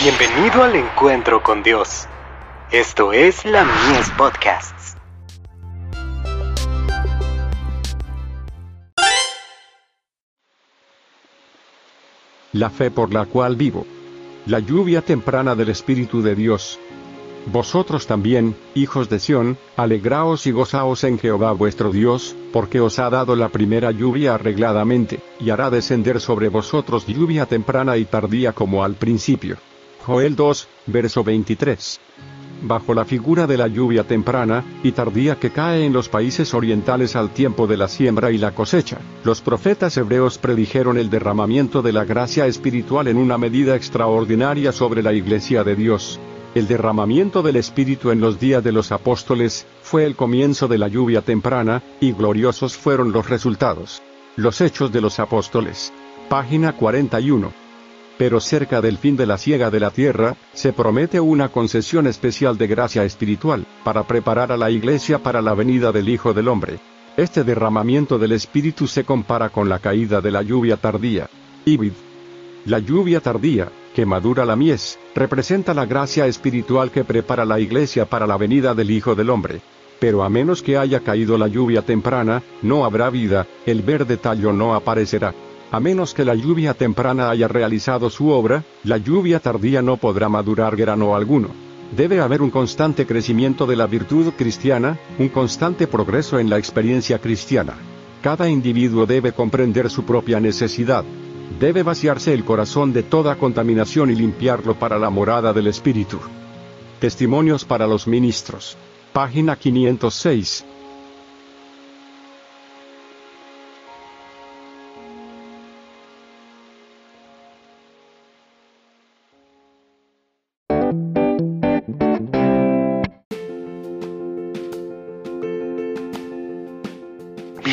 Bienvenido al encuentro con Dios. Esto es la Mies Podcasts. La fe por la cual vivo. La lluvia temprana del Espíritu de Dios. Vosotros también, hijos de Sión, alegraos y gozaos en Jehová vuestro Dios, porque os ha dado la primera lluvia arregladamente, y hará descender sobre vosotros lluvia temprana y tardía como al principio. Joel 2, verso 23. Bajo la figura de la lluvia temprana y tardía que cae en los países orientales al tiempo de la siembra y la cosecha, los profetas hebreos predijeron el derramamiento de la gracia espiritual en una medida extraordinaria sobre la iglesia de Dios. El derramamiento del Espíritu en los días de los apóstoles fue el comienzo de la lluvia temprana, y gloriosos fueron los resultados. Los Hechos de los Apóstoles. Página 41 pero cerca del fin de la siega de la tierra, se promete una concesión especial de gracia espiritual, para preparar a la iglesia para la venida del Hijo del Hombre. Este derramamiento del Espíritu se compara con la caída de la lluvia tardía. Ibid. La lluvia tardía, que madura la mies, representa la gracia espiritual que prepara la iglesia para la venida del Hijo del Hombre. Pero a menos que haya caído la lluvia temprana, no habrá vida, el verde tallo no aparecerá. A menos que la lluvia temprana haya realizado su obra, la lluvia tardía no podrá madurar grano alguno. Debe haber un constante crecimiento de la virtud cristiana, un constante progreso en la experiencia cristiana. Cada individuo debe comprender su propia necesidad. Debe vaciarse el corazón de toda contaminación y limpiarlo para la morada del Espíritu. Testimonios para los ministros. Página 506.